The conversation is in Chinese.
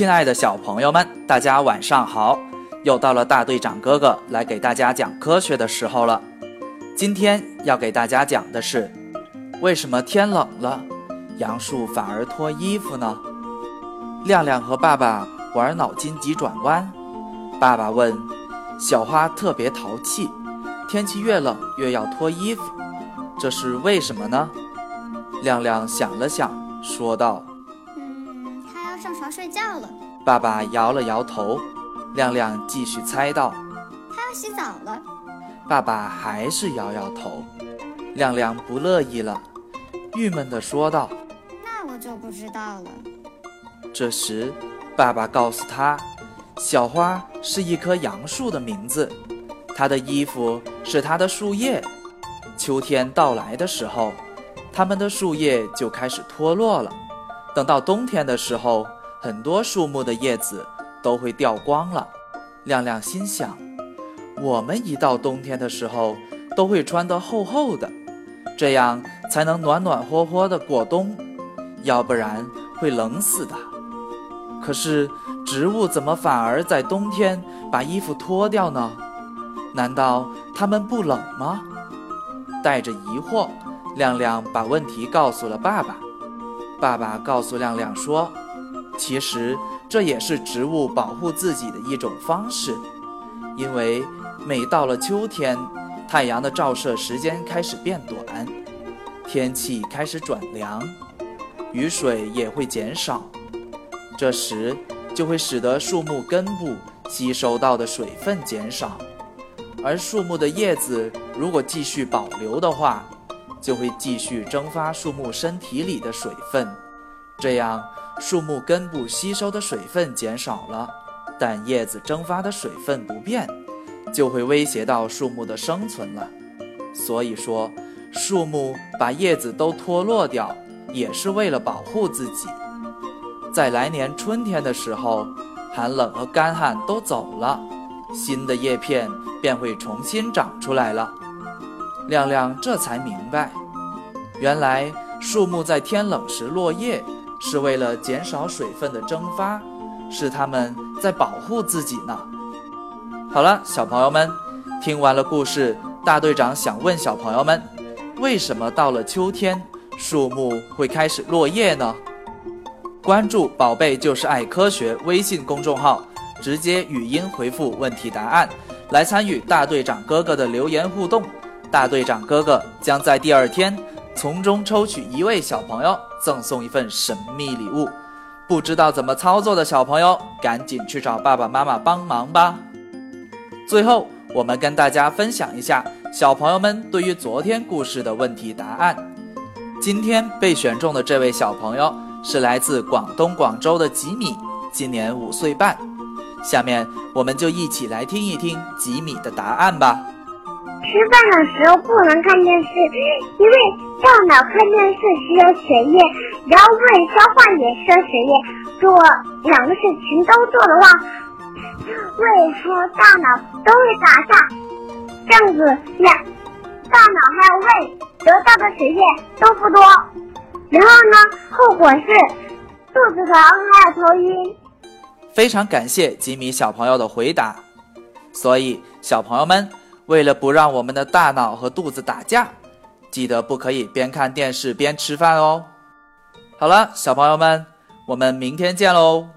亲爱的小朋友们，大家晚上好！又到了大队长哥哥来给大家讲科学的时候了。今天要给大家讲的是，为什么天冷了，杨树反而脱衣服呢？亮亮和爸爸玩脑筋急转弯。爸爸问：“小花特别淘气，天气越冷越要脱衣服，这是为什么呢？”亮亮想了想，说道：“，上床睡觉了。”爸爸摇了摇头。亮亮继续猜到：“他要洗澡了。”爸爸还是摇摇头。亮亮不乐意了，郁闷地说道：“那我就不知道了。”这时，爸爸告诉他：“小花是一棵杨树的名字，它的衣服是它的树叶。秋天到来的时候。”它们的树叶就开始脱落了，等到冬天的时候，很多树木的叶子都会掉光了。亮亮心想：我们一到冬天的时候，都会穿得厚厚的，这样才能暖暖和和的过冬，要不然会冷死的。可是植物怎么反而在冬天把衣服脱掉呢？难道它们不冷吗？带着疑惑。亮亮把问题告诉了爸爸，爸爸告诉亮亮说：“其实这也是植物保护自己的一种方式，因为每到了秋天，太阳的照射时间开始变短，天气开始转凉，雨水也会减少，这时就会使得树木根部吸收到的水分减少，而树木的叶子如果继续保留的话。”就会继续蒸发树木身体里的水分，这样树木根部吸收的水分减少了，但叶子蒸发的水分不变，就会威胁到树木的生存了。所以说，树木把叶子都脱落掉，也是为了保护自己。在来年春天的时候，寒冷和干旱都走了，新的叶片便会重新长出来了。亮亮这才明白，原来树木在天冷时落叶，是为了减少水分的蒸发，是它们在保护自己呢。好了，小朋友们，听完了故事，大队长想问小朋友们：为什么到了秋天，树木会开始落叶呢？关注“宝贝就是爱科学”微信公众号，直接语音回复问题答案，来参与大队长哥哥的留言互动。大队长哥哥将在第二天从中抽取一位小朋友，赠送一份神秘礼物。不知道怎么操作的小朋友，赶紧去找爸爸妈妈帮忙吧。最后，我们跟大家分享一下小朋友们对于昨天故事的问题答案。今天被选中的这位小朋友是来自广东广州的吉米，今年五岁半。下面我们就一起来听一听吉米的答案吧。吃饭的时候不能看电视，因为大脑看电视需要血液，然后胃消化也需要血液。如果两个事情都做的话，胃和大脑都会打架，这样子两大脑还有胃得到的血液都不多，然后呢，后果是肚子疼还有头晕。非常感谢吉米小朋友的回答，所以小朋友们。为了不让我们的大脑和肚子打架，记得不可以边看电视边吃饭哦。好了，小朋友们，我们明天见喽。